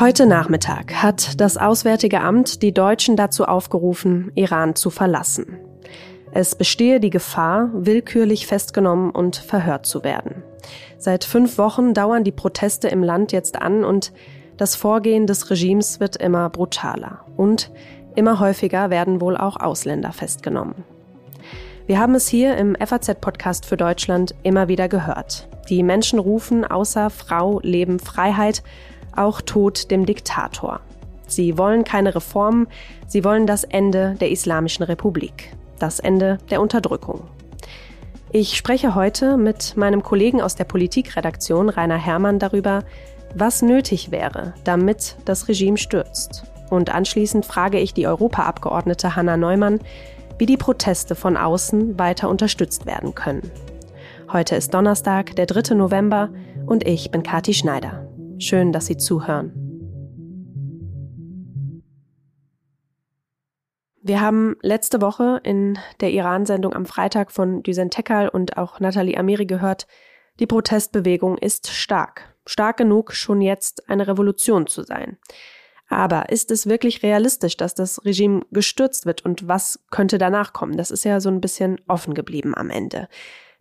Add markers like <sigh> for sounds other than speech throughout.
Heute Nachmittag hat das Auswärtige Amt die Deutschen dazu aufgerufen, Iran zu verlassen. Es bestehe die Gefahr, willkürlich festgenommen und verhört zu werden. Seit fünf Wochen dauern die Proteste im Land jetzt an und das Vorgehen des Regimes wird immer brutaler. Und immer häufiger werden wohl auch Ausländer festgenommen. Wir haben es hier im FAZ-Podcast für Deutschland immer wieder gehört. Die Menschen rufen außer Frau, Leben, Freiheit auch Tod dem Diktator. Sie wollen keine Reformen, sie wollen das Ende der Islamischen Republik das Ende der Unterdrückung. Ich spreche heute mit meinem Kollegen aus der Politikredaktion Rainer Herrmann darüber, was nötig wäre, damit das Regime stürzt. Und anschließend frage ich die Europaabgeordnete Hanna Neumann, wie die Proteste von außen weiter unterstützt werden können. Heute ist Donnerstag, der 3. November, und ich bin Kati Schneider. Schön, dass Sie zuhören. Wir haben letzte Woche in der Iran-Sendung am Freitag von Düsen Tekal und auch Nathalie Amiri gehört, die Protestbewegung ist stark. Stark genug, schon jetzt eine Revolution zu sein. Aber ist es wirklich realistisch, dass das Regime gestürzt wird und was könnte danach kommen? Das ist ja so ein bisschen offen geblieben am Ende.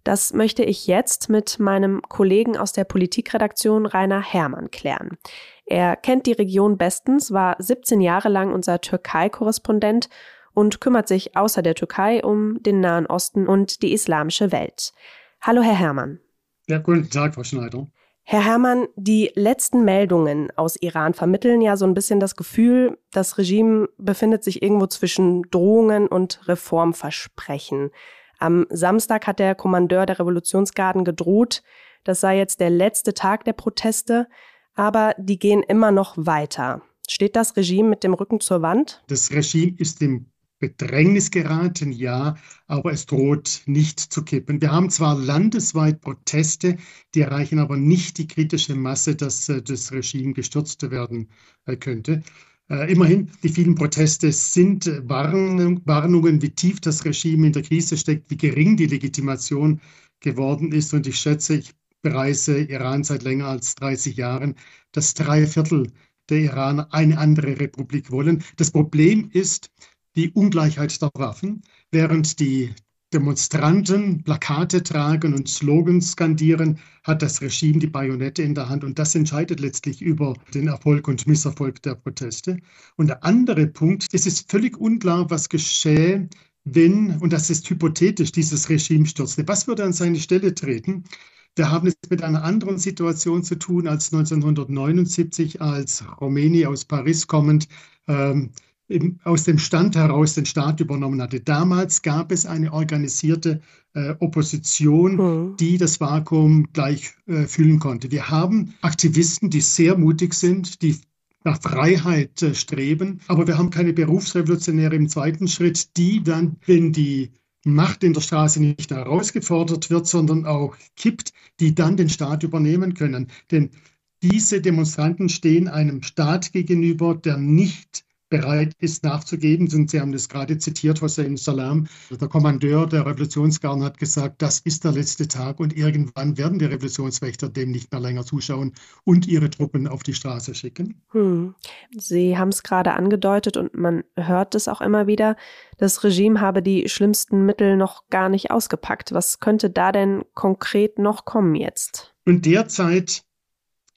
Das möchte ich jetzt mit meinem Kollegen aus der Politikredaktion Rainer Herrmann klären. Er kennt die Region bestens, war 17 Jahre lang unser Türkei-Korrespondent und kümmert sich außer der Türkei um den Nahen Osten und die islamische Welt. Hallo, Herr Herrmann. Ja, guten Tag, Frau Schneider. Herr Herrmann, die letzten Meldungen aus Iran vermitteln ja so ein bisschen das Gefühl, das Regime befindet sich irgendwo zwischen Drohungen und Reformversprechen. Am Samstag hat der Kommandeur der Revolutionsgarden gedroht, das sei jetzt der letzte Tag der Proteste aber die gehen immer noch weiter. Steht das Regime mit dem Rücken zur Wand? Das Regime ist im Bedrängnis geraten, ja, aber es droht nicht zu kippen. Wir haben zwar landesweit Proteste, die erreichen aber nicht die kritische Masse, dass äh, das Regime gestürzt werden äh, könnte. Äh, immerhin, die vielen Proteste sind Warnung, Warnungen, wie tief das Regime in der Krise steckt, wie gering die Legitimation geworden ist. Und ich schätze, ich bereise Iran seit länger als 30 Jahren, dass drei Viertel der Iraner eine andere Republik wollen. Das Problem ist die Ungleichheit der Waffen. Während die Demonstranten Plakate tragen und Slogans skandieren, hat das Regime die Bajonette in der Hand und das entscheidet letztlich über den Erfolg und Misserfolg der Proteste. Und der andere Punkt, es ist völlig unklar, was geschähe, wenn, und das ist hypothetisch, dieses Regime stürzte. Was würde an seine Stelle treten? Wir haben es mit einer anderen Situation zu tun als 1979, als Khomeini aus Paris kommend ähm, aus dem Stand heraus den Staat übernommen hatte. Damals gab es eine organisierte äh, Opposition, mhm. die das Vakuum gleich äh, füllen konnte. Wir haben Aktivisten, die sehr mutig sind, die nach Freiheit äh, streben, aber wir haben keine Berufsrevolutionäre im zweiten Schritt, die dann, wenn die Macht in der Straße nicht herausgefordert wird, sondern auch kippt, die dann den Staat übernehmen können. Denn diese Demonstranten stehen einem Staat gegenüber, der nicht bereit ist nachzugeben. Und Sie haben das gerade zitiert, Hossein Salam, der Kommandeur der Revolutionsgarden hat gesagt, das ist der letzte Tag und irgendwann werden die Revolutionswächter dem nicht mehr länger zuschauen und ihre Truppen auf die Straße schicken. Hm. Sie haben es gerade angedeutet und man hört es auch immer wieder, das Regime habe die schlimmsten Mittel noch gar nicht ausgepackt. Was könnte da denn konkret noch kommen jetzt? Und derzeit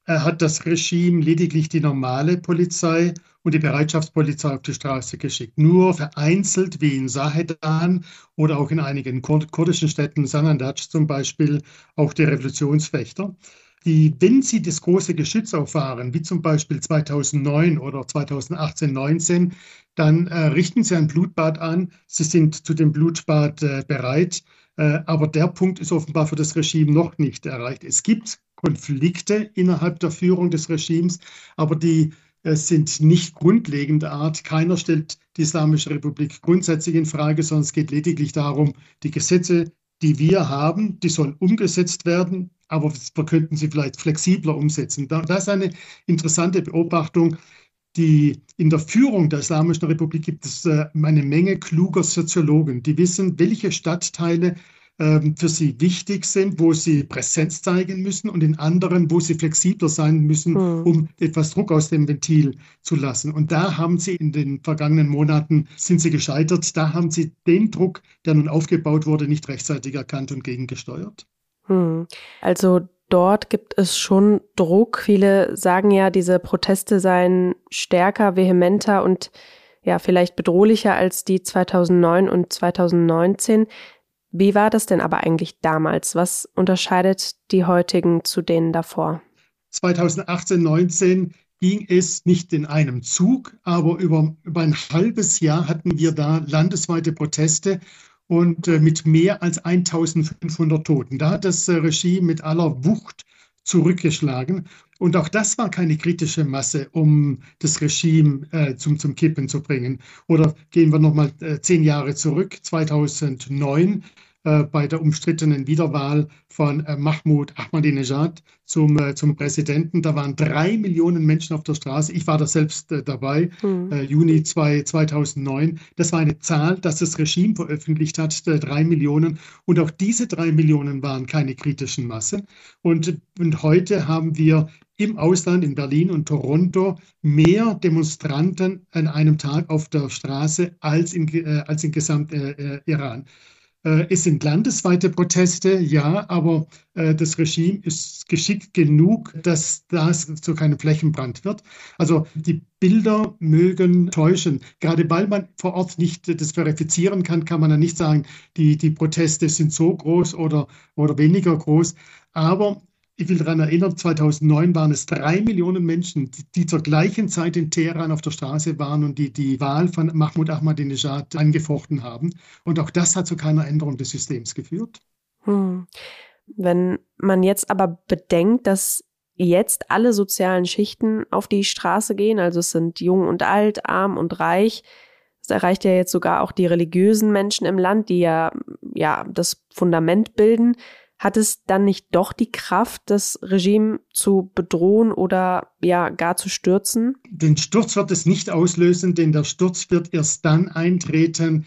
äh, hat das Regime lediglich die normale Polizei und die Bereitschaftspolizei auf die Straße geschickt. Nur vereinzelt, wie in Sahedan oder auch in einigen kurdischen Städten, Sanandaj zum Beispiel, auch die Revolutionsfechter. Die, wenn sie das große Geschütz auffahren, wie zum Beispiel 2009 oder 2018, 19, dann äh, richten sie ein Blutbad an. Sie sind zu dem Blutbad äh, bereit. Äh, aber der Punkt ist offenbar für das Regime noch nicht erreicht. Es gibt Konflikte innerhalb der Führung des Regimes, aber die sind nicht grundlegender Art. Keiner stellt die Islamische Republik grundsätzlich in Frage, sondern es geht lediglich darum, die Gesetze, die wir haben, die sollen umgesetzt werden, aber wir könnten sie vielleicht flexibler umsetzen. Das ist eine interessante Beobachtung. Die, in der Führung der Islamischen Republik gibt es äh, eine Menge kluger Soziologen, die wissen, welche Stadtteile für sie wichtig sind, wo sie Präsenz zeigen müssen und in anderen, wo sie flexibler sein müssen, mhm. um etwas Druck aus dem Ventil zu lassen. Und da haben sie in den vergangenen Monaten, sind sie gescheitert. Da haben sie den Druck, der nun aufgebaut wurde, nicht rechtzeitig erkannt und gegengesteuert. Mhm. Also dort gibt es schon Druck. Viele sagen ja, diese Proteste seien stärker, vehementer und ja, vielleicht bedrohlicher als die 2009 und 2019. Wie war das denn aber eigentlich damals? Was unterscheidet die heutigen zu denen davor? 2018, 19 ging es nicht in einem Zug, aber über, über ein halbes Jahr hatten wir da landesweite Proteste und äh, mit mehr als 1500 Toten. Da hat das äh, Regime mit aller Wucht zurückgeschlagen. Und auch das war keine kritische Masse, um das Regime äh, zum, zum Kippen zu bringen. Oder gehen wir nochmal äh, zehn Jahre zurück, 2009 äh, bei der umstrittenen Wiederwahl von äh, Mahmoud Ahmadinejad zum, äh, zum Präsidenten. Da waren drei Millionen Menschen auf der Straße. Ich war da selbst dabei, mhm. Juni 2, 2009. Das war eine Zahl, dass das Regime veröffentlicht hat, drei Millionen. Und auch diese drei Millionen waren keine kritischen Masse. Und, und heute haben wir im Ausland, in Berlin und Toronto, mehr Demonstranten an einem Tag auf der Straße als in, äh, als in gesamt äh, Iran. Äh, es sind landesweite Proteste, ja, aber äh, das Regime ist geschickt genug, dass das zu keinem Flächenbrand wird. Also die Bilder mögen täuschen. Gerade weil man vor Ort nicht das verifizieren kann, kann man ja nicht sagen, die, die Proteste sind so groß oder, oder weniger groß. Aber ich will daran erinnern, 2009 waren es drei Millionen Menschen, die, zur gleichen Zeit in Teheran auf der Straße waren und die die Wahl von Mahmoud Ahmadinejad angefochten haben. Und auch das hat zu keiner Änderung des Systems geführt. Hm. Wenn man jetzt aber bedenkt, dass jetzt alle sozialen Schichten auf die Straße gehen, also es sind jung und alt, arm und reich, es erreicht ja jetzt sogar auch die religiösen Menschen im Land, die ja, ja das Fundament bilden hat es dann nicht doch die Kraft, das Regime zu bedrohen oder ja gar zu stürzen? Den Sturz wird es nicht auslösen, denn der Sturz wird erst dann eintreten,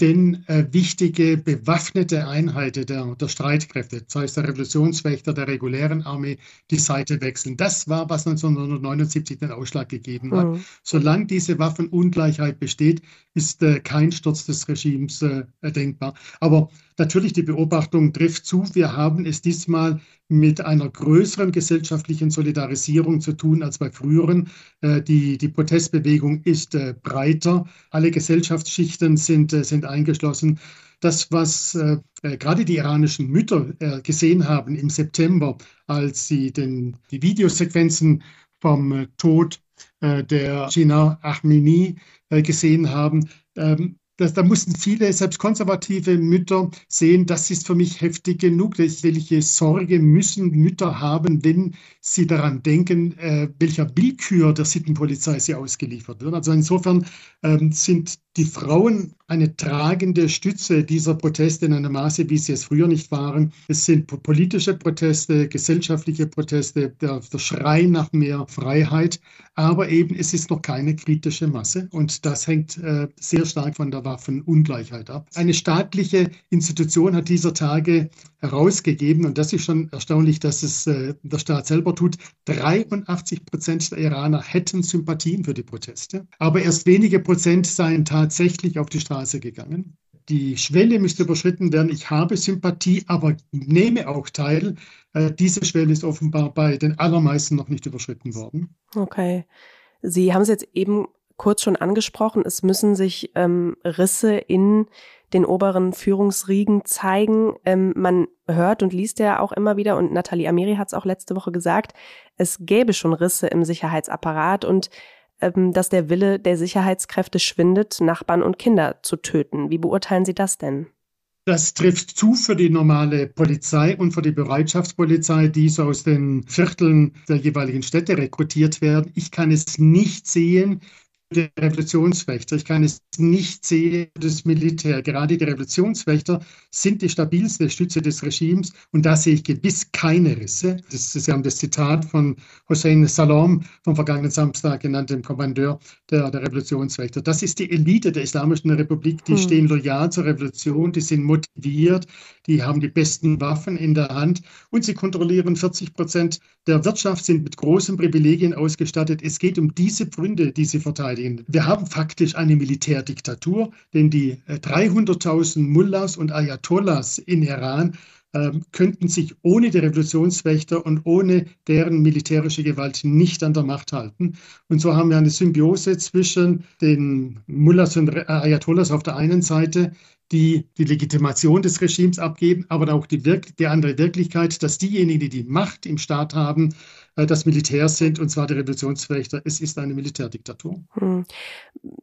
wenn äh, wichtige bewaffnete Einheiten der, der Streitkräfte, sei es der Revolutionswächter, der regulären Armee, die Seite wechseln. Das war, was 1979 den Ausschlag gegeben hat. Mhm. Solange diese Waffenungleichheit besteht, ist äh, kein Sturz des Regimes äh, denkbar. Aber natürlich, die Beobachtung trifft zu. Wir haben es diesmal mit einer größeren gesellschaftlichen Solidarisierung zu tun als bei früheren. Äh, die, die Protestbewegung ist äh, breiter. Alle Gesellschaftsschichten sind, äh, sind eingeschlossen. Das, was gerade die iranischen Mütter gesehen haben im September, als sie den, die Videosequenzen vom Tod der Gina Ahmini gesehen haben, ähm, das, da mussten viele, selbst konservative Mütter sehen, das ist für mich heftig genug. Welche Sorge müssen Mütter haben, wenn sie daran denken, äh, welcher Willkür der Sittenpolizei sie ausgeliefert wird. Also insofern ähm, sind die Frauen eine tragende Stütze dieser Proteste in einem Maße, wie sie es früher nicht waren. Es sind politische Proteste, gesellschaftliche Proteste, der, der Schrei nach mehr Freiheit, aber eben es ist noch keine kritische Masse und das hängt äh, sehr stark von der Waffenungleichheit ab. Eine staatliche Institution hat dieser Tage herausgegeben und das ist schon erstaunlich, dass es äh, der Staat selber tut. 83 Prozent der Iraner hätten Sympathien für die Proteste, aber erst wenige Prozent seien tatsächlich auf die Straße gegangen. Die Schwelle müsste überschritten werden. Ich habe Sympathie, aber nehme auch teil. Äh, diese Schwelle ist offenbar bei den allermeisten noch nicht überschritten worden. Okay. Sie haben es jetzt eben kurz schon angesprochen. Es müssen sich ähm, Risse in den oberen Führungsriegen zeigen. Ähm, man hört und liest ja auch immer wieder, und Nathalie Amiri hat es auch letzte Woche gesagt, es gäbe schon Risse im Sicherheitsapparat und ähm, dass der Wille der Sicherheitskräfte schwindet, Nachbarn und Kinder zu töten. Wie beurteilen Sie das denn? Das trifft zu für die normale Polizei und für die Bereitschaftspolizei, die so aus den Vierteln der jeweiligen Städte rekrutiert werden. Ich kann es nicht sehen, die Revolutionswächter. Ich kann es nicht sehen, das Militär. Gerade die Revolutionswächter sind die stabilste Stütze des Regimes und da sehe ich gewiss keine Risse. Das, Sie haben das Zitat von Hossein Salom vom vergangenen Samstag genannt, dem Kommandeur der, der Revolutionswächter. Das ist die Elite der Islamischen Republik. Die hm. stehen loyal zur Revolution, die sind motiviert, die haben die besten Waffen in der Hand und sie kontrollieren 40 Prozent der Wirtschaft, sind mit großen Privilegien ausgestattet. Es geht um diese Pfründe, die sie verteidigen. Wir haben faktisch eine Militärdiktatur, denn die 300.000 äh, Mullahs und Ayatollahs in Iran ähm, könnten sich ohne die Revolutionswächter und ohne deren militärische Gewalt nicht an der Macht halten. Und so haben wir eine Symbiose zwischen den Mullahs und Ayatollahs auf der einen Seite, die die Legitimation des Regimes abgeben, aber auch die, die andere Wirklichkeit, dass diejenigen, die die Macht im Staat haben, äh, das Militär sind, und zwar die Revolutionswächter. Es ist eine Militärdiktatur. Hm.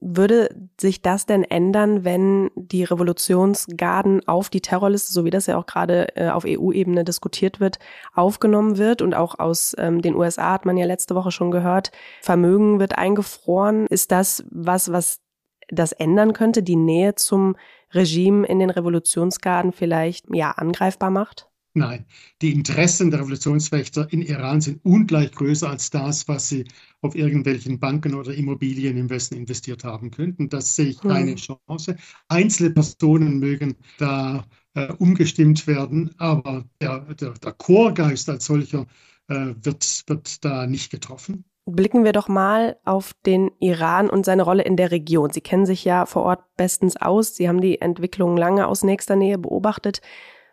Würde sich das denn ändern, wenn die Revolutionsgarden auf die Terrorliste, so wie das ja auch gerade äh, auf EU-Ebene diskutiert wird, aufgenommen wird? Und auch aus ähm, den USA hat man ja letzte Woche schon gehört, Vermögen wird eingefroren. Ist das was, was das ändern könnte, die Nähe zum Regime in den Revolutionsgarden vielleicht ja angreifbar macht? Nein, die Interessen der Revolutionswächter in Iran sind ungleich größer als das, was sie auf irgendwelchen Banken oder Immobilien im Westen investiert haben könnten. Das sehe ich keine hm. Chance. Einzelne Personen mögen da äh, umgestimmt werden, aber der, der, der Chorgeist als solcher äh, wird, wird da nicht getroffen. Blicken wir doch mal auf den Iran und seine Rolle in der Region. Sie kennen sich ja vor Ort bestens aus. Sie haben die Entwicklung lange aus nächster Nähe beobachtet.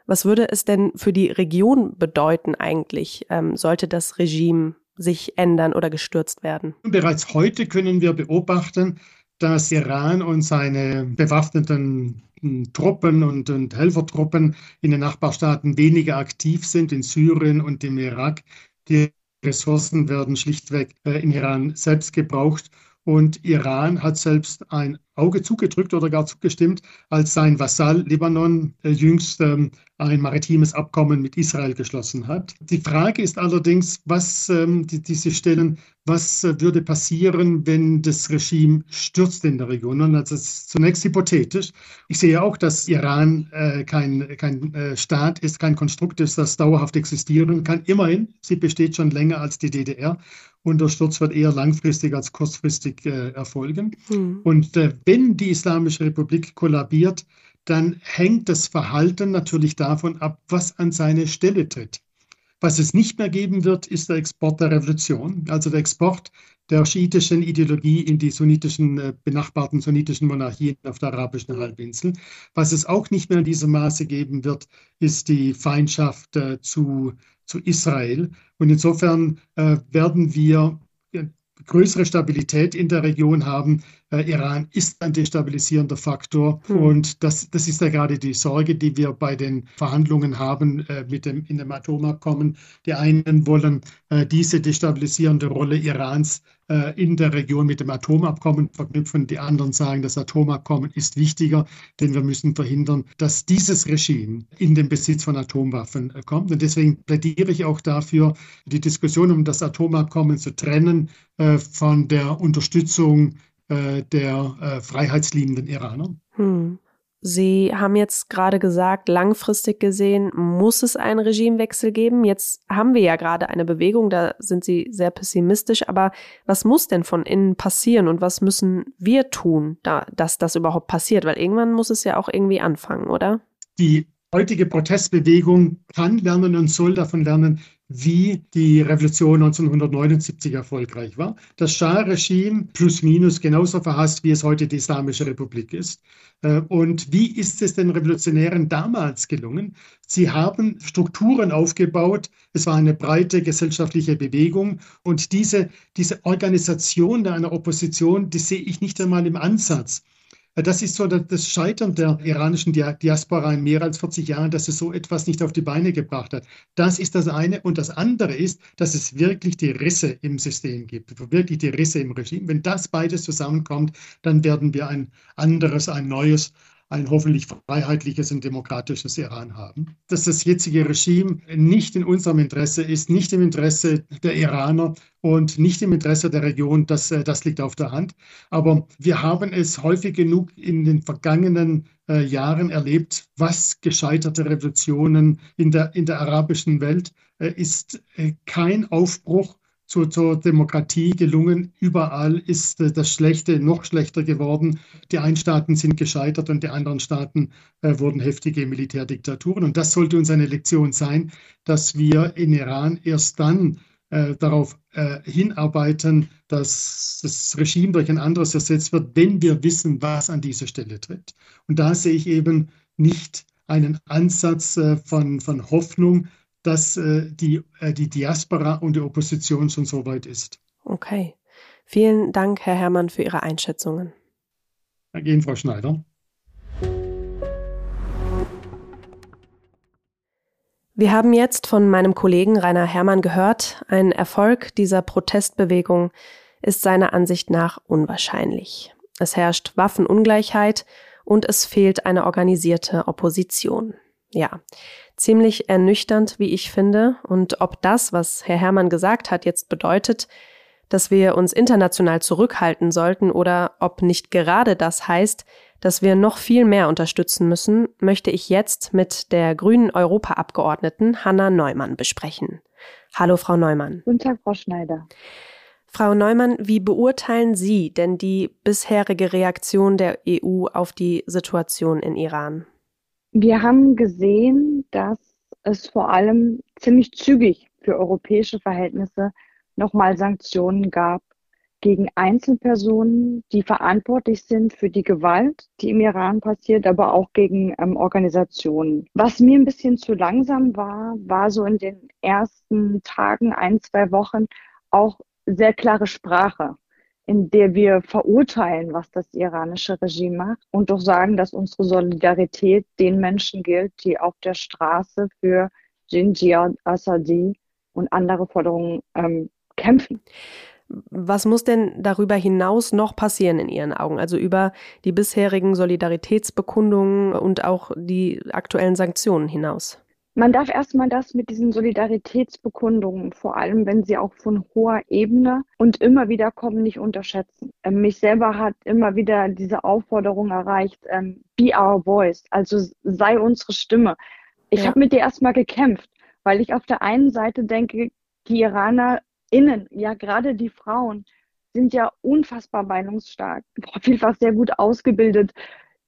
Was würde es denn für die Region bedeuten eigentlich, ähm, sollte das Regime sich ändern oder gestürzt werden? Bereits heute können wir beobachten, dass Iran und seine bewaffneten hm, Truppen und, und Helfertruppen in den Nachbarstaaten weniger aktiv sind, in Syrien und im Irak. Die Ressourcen werden schlichtweg äh, in Iran selbst gebraucht. Und Iran hat selbst ein Auge zugedrückt oder gar zugestimmt, als sein Vasall Libanon äh, jüngst ähm, ein maritimes Abkommen mit Israel geschlossen hat. Die Frage ist allerdings, was ähm, die, die Sie stellen, was äh, würde passieren, wenn das Regime stürzt in der Region? Und das ist zunächst hypothetisch. Ich sehe auch, dass Iran äh, kein, kein äh, Staat ist, kein Konstrukt ist, das dauerhaft existieren kann. Immerhin, sie besteht schon länger als die DDR und der Sturz wird eher langfristig als kurzfristig äh, erfolgen. Mhm. Und äh, wenn die Islamische Republik kollabiert, dann hängt das Verhalten natürlich davon ab, was an seine Stelle tritt. Was es nicht mehr geben wird, ist der Export der Revolution, also der Export der schiitischen Ideologie in die sunnitischen, äh, benachbarten sunnitischen Monarchien auf der arabischen Halbinsel. Was es auch nicht mehr in diesem Maße geben wird, ist die Feindschaft äh, zu, zu Israel. Und insofern äh, werden wir größere Stabilität in der Region haben. Äh, Iran ist ein destabilisierender Faktor hm. und das, das ist ja gerade die Sorge, die wir bei den Verhandlungen haben äh, mit dem, in dem Atomabkommen. Die einen wollen äh, diese destabilisierende Rolle Irans in der Region mit dem Atomabkommen verknüpfen. Die anderen sagen, das Atomabkommen ist wichtiger, denn wir müssen verhindern, dass dieses Regime in den Besitz von Atomwaffen äh, kommt. Und deswegen plädiere ich auch dafür, die Diskussion um das Atomabkommen zu trennen äh, von der Unterstützung äh, der äh, freiheitsliebenden Iraner. Hm. Sie haben jetzt gerade gesagt, langfristig gesehen muss es einen Regimewechsel geben. Jetzt haben wir ja gerade eine Bewegung, da sind Sie sehr pessimistisch. Aber was muss denn von innen passieren und was müssen wir tun, da, dass das überhaupt passiert? Weil irgendwann muss es ja auch irgendwie anfangen, oder? Die heutige Protestbewegung kann lernen und soll davon lernen, wie die Revolution 1979 erfolgreich war. Das Schah-Regime plus minus genauso verhasst, wie es heute die Islamische Republik ist. Äh, und wie ist es den Revolutionären damals gelungen? Sie haben Strukturen aufgebaut. Es war eine breite gesellschaftliche Bewegung. Und diese, diese Organisation einer Opposition, die sehe ich nicht einmal im Ansatz. Das ist so das Scheitern der iranischen Diaspora in mehr als 40 Jahren, dass es so etwas nicht auf die Beine gebracht hat. Das ist das eine. Und das andere ist, dass es wirklich die Risse im System gibt, wirklich die Risse im Regime. Wenn das beides zusammenkommt, dann werden wir ein anderes, ein neues ein hoffentlich freiheitliches und demokratisches Iran haben. Dass das jetzige Regime nicht in unserem Interesse ist, nicht im Interesse der Iraner und nicht im Interesse der Region, das, äh, das liegt auf der Hand. Aber wir haben es häufig genug in den vergangenen äh, Jahren erlebt, was gescheiterte Revolutionen in der, in der arabischen Welt äh, ist äh, kein Aufbruch zur, zur, Demokratie gelungen. Überall ist äh, das Schlechte noch schlechter geworden. Die einen Staaten sind gescheitert und die anderen Staaten äh, wurden heftige Militärdiktaturen. Und das sollte uns eine Lektion sein, dass wir in Iran erst dann äh, darauf äh, hinarbeiten, dass das Regime durch ein anderes ersetzt wird, wenn wir wissen, was an dieser Stelle tritt. Und da sehe ich eben nicht einen Ansatz äh, von, von Hoffnung, dass äh, die, äh, die Diaspora und die Opposition schon so weit ist. Okay. Vielen Dank, Herr Herrmann, für Ihre Einschätzungen. Danke Ihnen, Frau Schneider. Wir haben jetzt von meinem Kollegen Rainer Herrmann gehört, ein Erfolg dieser Protestbewegung ist seiner Ansicht nach unwahrscheinlich. Es herrscht Waffenungleichheit und es fehlt eine organisierte Opposition. Ja, ziemlich ernüchternd, wie ich finde. Und ob das, was Herr Herrmann gesagt hat, jetzt bedeutet, dass wir uns international zurückhalten sollten oder ob nicht gerade das heißt, dass wir noch viel mehr unterstützen müssen, möchte ich jetzt mit der grünen Europaabgeordneten Hanna Neumann besprechen. Hallo, Frau Neumann. Guten Tag, Frau Schneider. Frau Neumann, wie beurteilen Sie denn die bisherige Reaktion der EU auf die Situation in Iran? Wir haben gesehen, dass es vor allem ziemlich zügig für europäische Verhältnisse nochmal Sanktionen gab gegen Einzelpersonen, die verantwortlich sind für die Gewalt, die im Iran passiert, aber auch gegen ähm, Organisationen. Was mir ein bisschen zu langsam war, war so in den ersten Tagen, ein, zwei Wochen auch sehr klare Sprache, in der wir verurteilen, was das iranische Regime macht und doch sagen, dass unsere Solidarität den Menschen gilt, die auf der Straße für Jinjia Assadi und andere Forderungen ähm, kämpfen. Was muss denn darüber hinaus noch passieren in Ihren Augen? Also über die bisherigen Solidaritätsbekundungen und auch die aktuellen Sanktionen hinaus? Man darf erstmal das mit diesen Solidaritätsbekundungen, vor allem wenn sie auch von hoher Ebene und immer wieder kommen, nicht unterschätzen. Ähm, mich selber hat immer wieder diese Aufforderung erreicht, ähm, be our voice, also sei unsere Stimme. Ich ja. habe mit dir erstmal gekämpft, weil ich auf der einen Seite denke, die Iraner innen, ja gerade die Frauen, sind ja unfassbar meinungsstark, <laughs> vielfach sehr gut ausgebildet.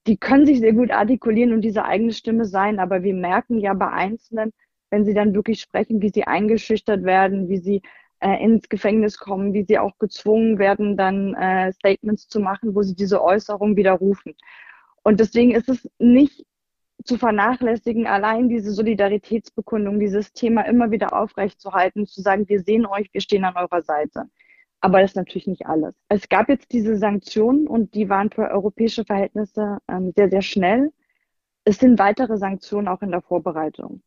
Die können sich sehr gut artikulieren und diese eigene Stimme sein, aber wir merken ja bei Einzelnen, wenn sie dann wirklich sprechen, wie sie eingeschüchtert werden, wie sie äh, ins Gefängnis kommen, wie sie auch gezwungen werden, dann äh, Statements zu machen, wo sie diese Äußerung widerrufen. Und deswegen ist es nicht zu vernachlässigen, allein diese Solidaritätsbekundung, dieses Thema immer wieder aufrechtzuerhalten, zu sagen, wir sehen euch, wir stehen an eurer Seite. Aber das ist natürlich nicht alles. Es gab jetzt diese Sanktionen und die waren für europäische Verhältnisse ähm, sehr, sehr schnell. Es sind weitere Sanktionen auch in der Vorbereitung.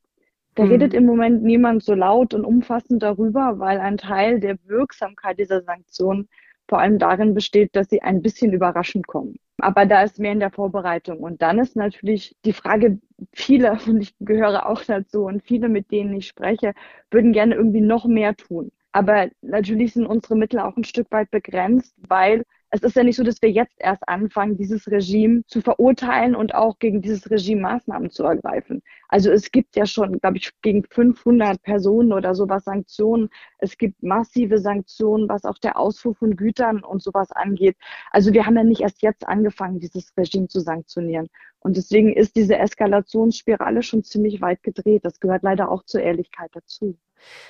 Da mhm. redet im Moment niemand so laut und umfassend darüber, weil ein Teil der Wirksamkeit dieser Sanktionen vor allem darin besteht, dass sie ein bisschen überraschend kommen. Aber da ist mehr in der Vorbereitung. Und dann ist natürlich die Frage, viele, <laughs> und ich gehöre auch dazu, und viele, mit denen ich spreche, würden gerne irgendwie noch mehr tun. Aber natürlich sind unsere Mittel auch ein Stück weit begrenzt, weil es ist ja nicht so, dass wir jetzt erst anfangen, dieses Regime zu verurteilen und auch gegen dieses Regime Maßnahmen zu ergreifen. Also es gibt ja schon, glaube ich, gegen 500 Personen oder sowas Sanktionen. Es gibt massive Sanktionen, was auch der Ausfuhr von Gütern und sowas angeht. Also wir haben ja nicht erst jetzt angefangen, dieses Regime zu sanktionieren. Und deswegen ist diese Eskalationsspirale schon ziemlich weit gedreht. Das gehört leider auch zur Ehrlichkeit dazu.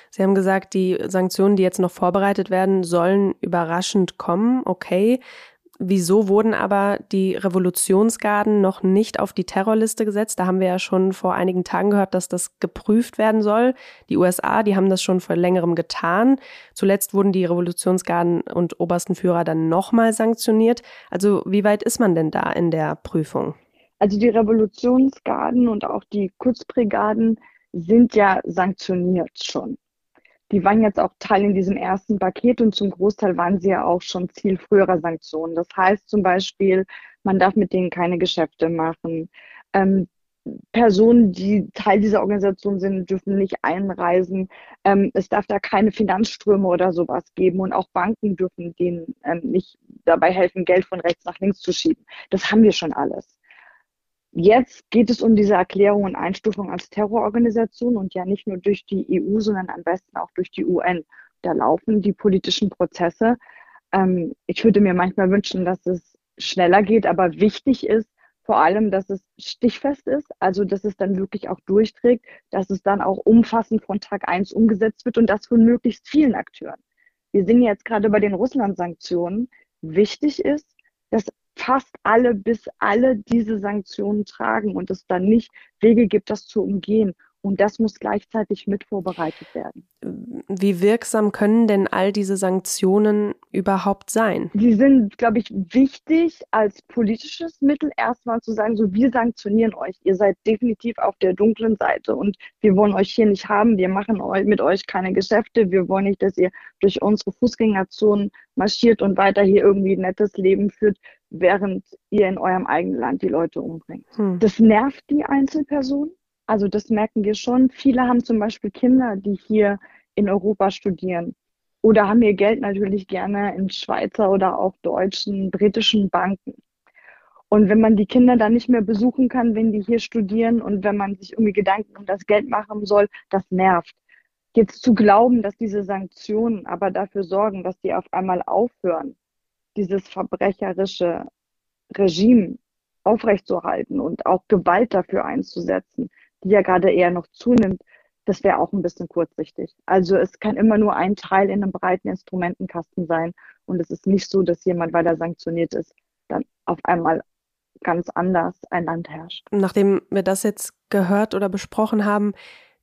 Sie haben gesagt, die Sanktionen, die jetzt noch vorbereitet werden, sollen überraschend kommen. Okay. Wieso wurden aber die Revolutionsgarden noch nicht auf die Terrorliste gesetzt? Da haben wir ja schon vor einigen Tagen gehört, dass das geprüft werden soll. Die USA, die haben das schon vor längerem getan. Zuletzt wurden die Revolutionsgarden und obersten Führer dann nochmal sanktioniert. Also wie weit ist man denn da in der Prüfung? Also die Revolutionsgarden und auch die Kurzbrigaden sind ja sanktioniert schon. die waren jetzt auch Teil in diesem ersten Paket und zum Großteil waren sie ja auch schon Ziel früherer Sanktionen. Das heißt zum Beispiel, man darf mit denen keine Geschäfte machen. Ähm, Personen, die Teil dieser Organisation sind, dürfen nicht einreisen. Ähm, es darf da keine Finanzströme oder sowas geben und auch Banken dürfen denen ähm, nicht dabei helfen, Geld von rechts nach links zu schieben. Das haben wir schon alles. Jetzt geht es um diese Erklärung und Einstufung als Terrororganisation und ja nicht nur durch die EU, sondern am besten auch durch die UN. Da laufen die politischen Prozesse. Ähm, ich würde mir manchmal wünschen, dass es schneller geht, aber wichtig ist vor allem, dass es stichfest ist, also dass es dann wirklich auch durchträgt, dass es dann auch umfassend von Tag eins umgesetzt wird und das von möglichst vielen Akteuren. Wir sehen jetzt gerade bei den Russland-Sanktionen, wichtig ist, dass fast alle bis alle diese Sanktionen tragen und es dann nicht Wege gibt, das zu umgehen. Und das muss gleichzeitig mit vorbereitet werden. Wie wirksam können denn all diese Sanktionen überhaupt sein? Sie sind, glaube ich, wichtig als politisches Mittel erstmal zu sagen, so wir sanktionieren euch. Ihr seid definitiv auf der dunklen Seite und wir wollen euch hier nicht haben. Wir machen mit euch keine Geschäfte. Wir wollen nicht, dass ihr durch unsere Fußgängerzonen marschiert und weiter hier irgendwie ein nettes Leben führt, während ihr in eurem eigenen Land die Leute umbringt. Hm. Das nervt die Einzelperson also das merken wir schon. Viele haben zum Beispiel Kinder, die hier in Europa studieren oder haben ihr Geld natürlich gerne in Schweizer oder auch deutschen, britischen Banken. Und wenn man die Kinder dann nicht mehr besuchen kann, wenn die hier studieren und wenn man sich irgendwie Gedanken um das Geld machen soll, das nervt. Jetzt zu glauben, dass diese Sanktionen aber dafür sorgen, dass die auf einmal aufhören, dieses verbrecherische Regime aufrechtzuerhalten und auch Gewalt dafür einzusetzen, die ja gerade eher noch zunimmt, das wäre auch ein bisschen kurzsichtig. Also es kann immer nur ein Teil in einem breiten Instrumentenkasten sein. Und es ist nicht so, dass jemand, weil er sanktioniert ist, dann auf einmal ganz anders ein Land herrscht. Nachdem wir das jetzt gehört oder besprochen haben,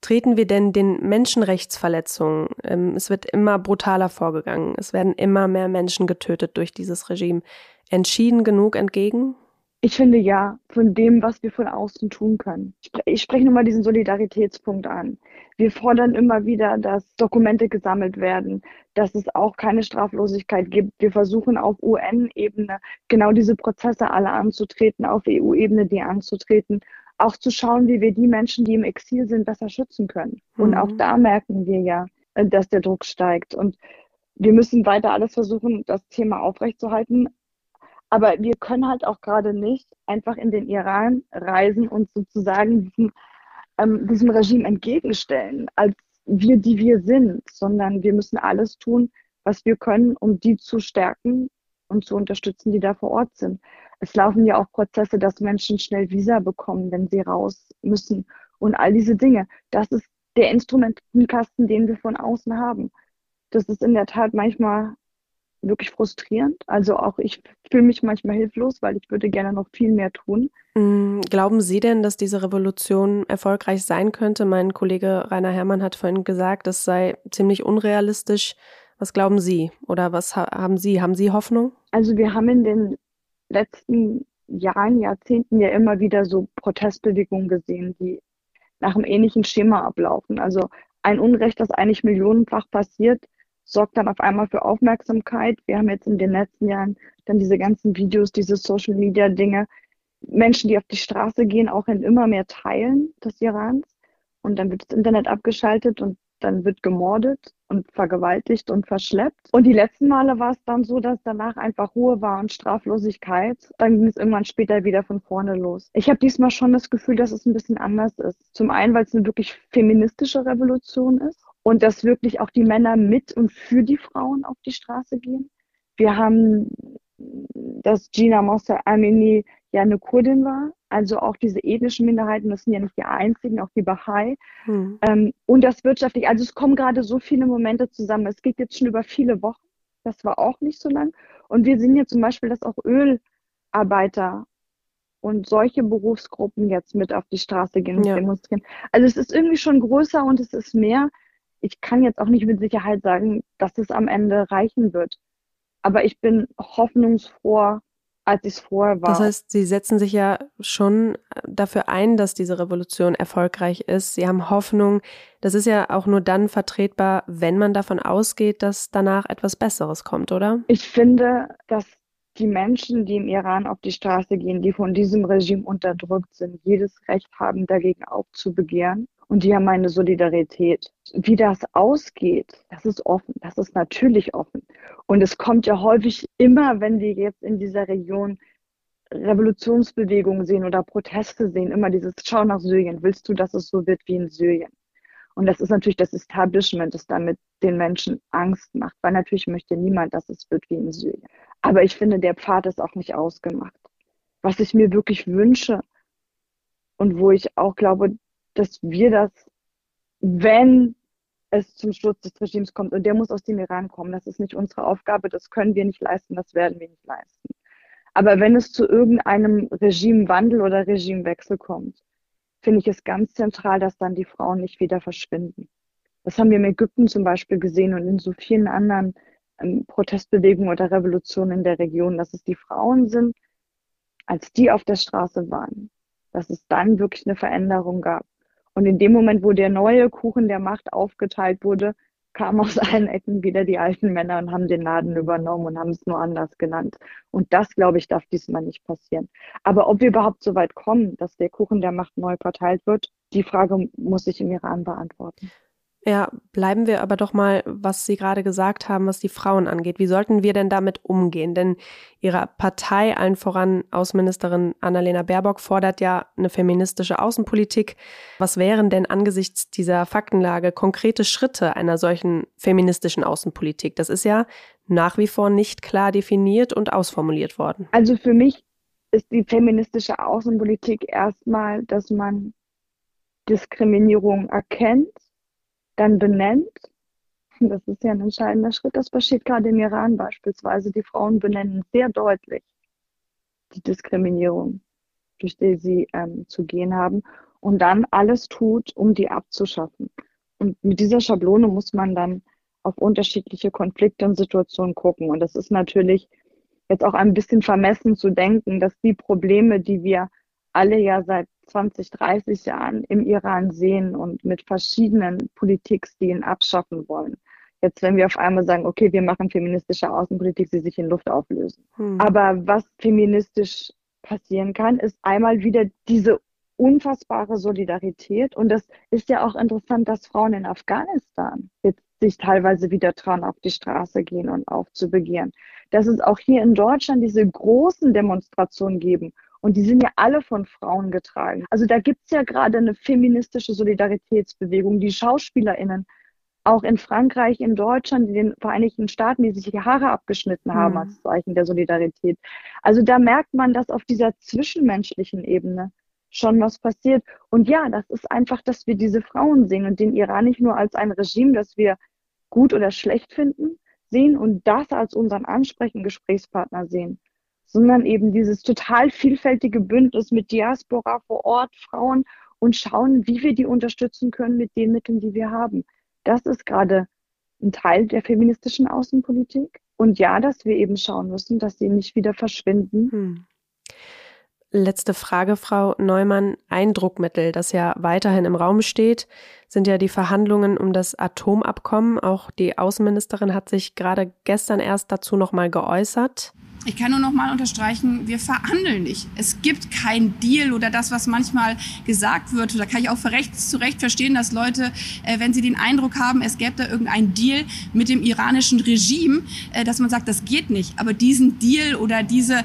treten wir denn den Menschenrechtsverletzungen? Ähm, es wird immer brutaler vorgegangen. Es werden immer mehr Menschen getötet durch dieses Regime. Entschieden genug entgegen? Ich finde ja, von dem, was wir von außen tun können. Ich spreche nur mal diesen Solidaritätspunkt an. Wir fordern immer wieder, dass Dokumente gesammelt werden, dass es auch keine Straflosigkeit gibt. Wir versuchen auf UN-Ebene genau diese Prozesse alle anzutreten, auf EU-Ebene die anzutreten, auch zu schauen, wie wir die Menschen, die im Exil sind, besser schützen können. Mhm. Und auch mhm. da merken wir ja, äh, dass der Druck steigt. Und wir müssen weiter alles versuchen, das Thema aufrechtzuerhalten, aber wir können halt auch gerade nicht einfach in den Iran reisen und sozusagen diesem, ähm, diesem Regime entgegenstellen, als wir, die wir sind, sondern wir müssen alles tun, was wir können, um die zu stärken und zu unterstützen, die da vor Ort sind. Es laufen ja auch Prozesse, dass Menschen schnell Visa bekommen, wenn sie raus müssen und all diese Dinge. Das ist der Instrumentenkasten, den wir von außen haben. Das ist in der Tat manchmal wirklich frustrierend. Also auch ich fühle mich manchmal hilflos, weil ich würde gerne noch viel mehr tun. Mm, glauben Sie denn, dass diese Revolution erfolgreich sein könnte? Mein Kollege Rainer Herrmann hat vorhin gesagt, es sei ziemlich unrealistisch. Was glauben Sie oder was haben Sie? Haben Sie Hoffnung? Also wir haben in den letzten Jahren, Jahrzehnten ja immer wieder so Protestbewegungen gesehen, die nach einem ähnlichen Schema ablaufen. Also ein Unrecht, das eigentlich millionenfach passiert, sorgt dann auf einmal für Aufmerksamkeit. Wir haben jetzt in den letzten Jahren dann diese ganzen Videos, diese Social Media Dinge, Menschen, die auf die Straße gehen, auch in immer mehr Teilen des Irans. Und dann wird das Internet abgeschaltet und dann wird gemordet und vergewaltigt und verschleppt. Und die letzten Male war es dann so, dass danach einfach Ruhe war und Straflosigkeit. Dann ging es irgendwann später wieder von vorne los. Ich habe diesmal schon das Gefühl, dass es ein bisschen anders ist. Zum einen, weil es eine wirklich feministische Revolution ist und dass wirklich auch die Männer mit und für die Frauen auf die Straße gehen. Wir haben, dass Gina Mossa Amini ja eine Kurdin war, also auch diese ethnischen Minderheiten, das sind ja nicht die einzigen, auch die Bahai. Hm. Ähm, und das wirtschaftlich, also es kommen gerade so viele Momente zusammen. Es geht jetzt schon über viele Wochen, das war auch nicht so lang. Und wir sehen ja zum Beispiel, dass auch Ölarbeiter und solche Berufsgruppen jetzt mit auf die Straße gehen und ja. demonstrieren. Also es ist irgendwie schon größer und es ist mehr ich kann jetzt auch nicht mit Sicherheit sagen, dass es am Ende reichen wird. Aber ich bin hoffnungsfroh, als es vorher war. Das heißt, Sie setzen sich ja schon dafür ein, dass diese Revolution erfolgreich ist. Sie haben Hoffnung. Das ist ja auch nur dann vertretbar, wenn man davon ausgeht, dass danach etwas Besseres kommt, oder? Ich finde, dass die Menschen, die im Iran auf die Straße gehen, die von diesem Regime unterdrückt sind, jedes Recht haben, dagegen aufzubegehren. Und die haben meine Solidarität. Wie das ausgeht, das ist offen. Das ist natürlich offen. Und es kommt ja häufig immer, wenn wir jetzt in dieser Region Revolutionsbewegungen sehen oder Proteste sehen, immer dieses Schau nach Syrien. Willst du, dass es so wird wie in Syrien? Und das ist natürlich das Establishment, das damit den Menschen Angst macht, weil natürlich möchte niemand, dass es wird wie in Syrien. Aber ich finde, der Pfad ist auch nicht ausgemacht. Was ich mir wirklich wünsche und wo ich auch glaube, dass wir das, wenn es zum Sturz des Regimes kommt, und der muss aus dem Iran kommen, das ist nicht unsere Aufgabe, das können wir nicht leisten, das werden wir nicht leisten. Aber wenn es zu irgendeinem Regimewandel oder Regimewechsel kommt, finde ich es ganz zentral, dass dann die Frauen nicht wieder verschwinden. Das haben wir in Ägypten zum Beispiel gesehen und in so vielen anderen ähm, Protestbewegungen oder Revolutionen in der Region, dass es die Frauen sind, als die auf der Straße waren, dass es dann wirklich eine Veränderung gab. Und in dem Moment, wo der neue Kuchen der Macht aufgeteilt wurde, kamen aus allen Ecken wieder die alten Männer und haben den Laden übernommen und haben es nur anders genannt. Und das, glaube ich, darf diesmal nicht passieren. Aber ob wir überhaupt so weit kommen, dass der Kuchen der Macht neu verteilt wird, die Frage muss ich im Iran beantworten. Ja, bleiben wir aber doch mal, was Sie gerade gesagt haben, was die Frauen angeht. Wie sollten wir denn damit umgehen? Denn Ihre Partei, allen voran Außenministerin Annalena Baerbock, fordert ja eine feministische Außenpolitik. Was wären denn angesichts dieser Faktenlage konkrete Schritte einer solchen feministischen Außenpolitik? Das ist ja nach wie vor nicht klar definiert und ausformuliert worden. Also für mich ist die feministische Außenpolitik erstmal, dass man Diskriminierung erkennt dann benennt. Das ist ja ein entscheidender Schritt. Das passiert gerade im Iran beispielsweise. Die Frauen benennen sehr deutlich die Diskriminierung, durch die sie ähm, zu gehen haben und dann alles tut, um die abzuschaffen. Und mit dieser Schablone muss man dann auf unterschiedliche Konflikte und Situationen gucken. Und das ist natürlich jetzt auch ein bisschen vermessen zu denken, dass die Probleme, die wir alle ja seit 20, 30 Jahren im Iran sehen und mit verschiedenen Politikstilen abschaffen wollen. Jetzt, wenn wir auf einmal sagen, okay, wir machen feministische Außenpolitik, sie sich in Luft auflösen. Hm. Aber was feministisch passieren kann, ist einmal wieder diese unfassbare Solidarität. Und das ist ja auch interessant, dass Frauen in Afghanistan jetzt sich teilweise wieder trauen, auf die Straße gehen und aufzubegehren. Dass es auch hier in Deutschland diese großen Demonstrationen geben, und die sind ja alle von Frauen getragen. Also da gibt es ja gerade eine feministische Solidaritätsbewegung. Die SchauspielerInnen, auch in Frankreich, in Deutschland, in den Vereinigten Staaten, die sich die Haare abgeschnitten haben mhm. als Zeichen der Solidarität. Also da merkt man, dass auf dieser zwischenmenschlichen Ebene schon was passiert. Und ja, das ist einfach, dass wir diese Frauen sehen und den Iran nicht nur als ein Regime, das wir gut oder schlecht finden, sehen und das als unseren ansprechenden Gesprächspartner sehen sondern eben dieses total vielfältige Bündnis mit Diaspora vor Ort, Frauen und schauen, wie wir die unterstützen können mit den Mitteln, die wir haben. Das ist gerade ein Teil der feministischen Außenpolitik. Und ja, dass wir eben schauen müssen, dass sie nicht wieder verschwinden. Hm. Letzte Frage, Frau Neumann. Ein Druckmittel, das ja weiterhin im Raum steht, sind ja die Verhandlungen um das Atomabkommen. Auch die Außenministerin hat sich gerade gestern erst dazu nochmal geäußert. Ich kann nur noch mal unterstreichen, wir verhandeln nicht. Es gibt kein Deal oder das, was manchmal gesagt wird. Da kann ich auch rechts zu Recht verstehen, dass Leute, äh, wenn sie den Eindruck haben, es gäbe da irgendein Deal mit dem iranischen Regime, äh, dass man sagt, das geht nicht. Aber diesen Deal oder diese äh,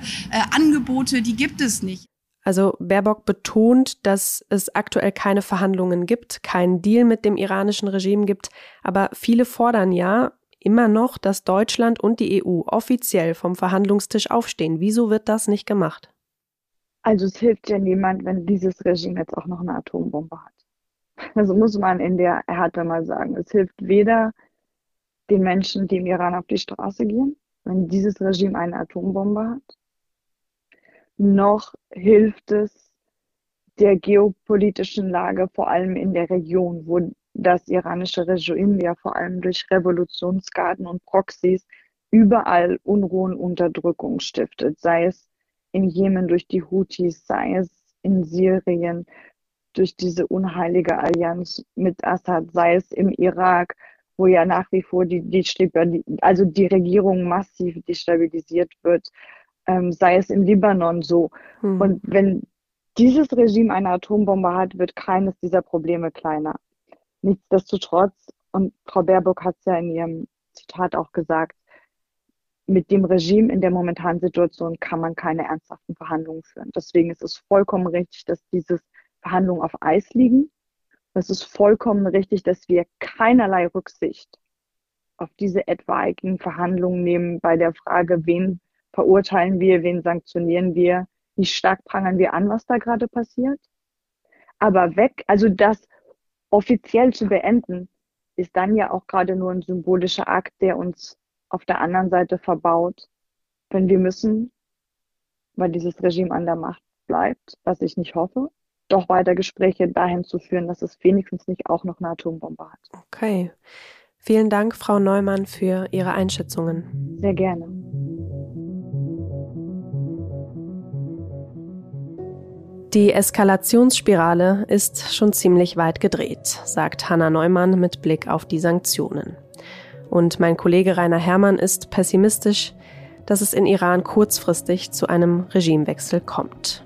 Angebote, die gibt es nicht. Also Baerbock betont, dass es aktuell keine Verhandlungen gibt, keinen Deal mit dem iranischen Regime gibt, aber viele fordern ja, immer noch, dass Deutschland und die EU offiziell vom Verhandlungstisch aufstehen. Wieso wird das nicht gemacht? Also es hilft ja niemand, wenn dieses Regime jetzt auch noch eine Atombombe hat. Also muss man in der Härte mal sagen. Es hilft weder den Menschen, die im Iran auf die Straße gehen, wenn dieses Regime eine Atombombe hat, noch hilft es der geopolitischen Lage, vor allem in der Region, wo das iranische Regime ja vor allem durch Revolutionsgarden und Proxys überall Unruhen, Unterdrückung stiftet, sei es in Jemen durch die Houthis, sei es in Syrien durch diese unheilige Allianz mit Assad, sei es im Irak, wo ja nach wie vor die, die also die Regierung massiv destabilisiert wird, ähm, sei es im Libanon so. Hm. Und wenn dieses Regime eine Atombombe hat, wird keines dieser Probleme kleiner. Nichtsdestotrotz, und Frau Baerbock hat es ja in ihrem Zitat auch gesagt, mit dem Regime in der momentanen Situation kann man keine ernsthaften Verhandlungen führen. Deswegen ist es vollkommen richtig, dass diese Verhandlungen auf Eis liegen. Es ist vollkommen richtig, dass wir keinerlei Rücksicht auf diese etwaigen Verhandlungen nehmen bei der Frage, wen verurteilen wir, wen sanktionieren wir, wie stark prangern wir an, was da gerade passiert. Aber weg, also das offiziell zu beenden, ist dann ja auch gerade nur ein symbolischer Akt, der uns auf der anderen Seite verbaut, wenn wir müssen, weil dieses Regime an der Macht bleibt, was ich nicht hoffe, doch weiter Gespräche dahin zu führen, dass es wenigstens nicht auch noch eine Atombombe hat. Okay. Vielen Dank, Frau Neumann, für Ihre Einschätzungen. Sehr gerne. Die Eskalationsspirale ist schon ziemlich weit gedreht, sagt Hanna Neumann mit Blick auf die Sanktionen. Und mein Kollege Rainer Herrmann ist pessimistisch, dass es in Iran kurzfristig zu einem Regimewechsel kommt.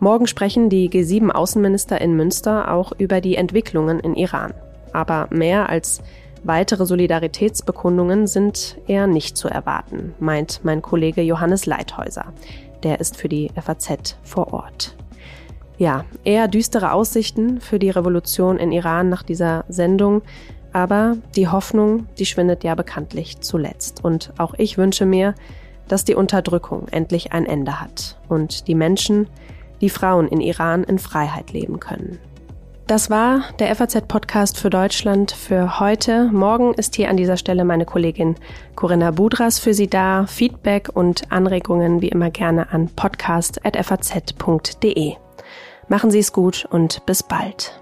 Morgen sprechen die G7-Außenminister in Münster auch über die Entwicklungen in Iran. Aber mehr als weitere Solidaritätsbekundungen sind eher nicht zu erwarten, meint mein Kollege Johannes Leithäuser. Der ist für die FAZ vor Ort. Ja, eher düstere Aussichten für die Revolution in Iran nach dieser Sendung. Aber die Hoffnung, die schwindet ja bekanntlich zuletzt. Und auch ich wünsche mir, dass die Unterdrückung endlich ein Ende hat und die Menschen, die Frauen in Iran in Freiheit leben können. Das war der FAZ-Podcast für Deutschland für heute. Morgen ist hier an dieser Stelle meine Kollegin Corinna Budras für Sie da. Feedback und Anregungen wie immer gerne an podcast.faz.de. Machen Sie es gut und bis bald.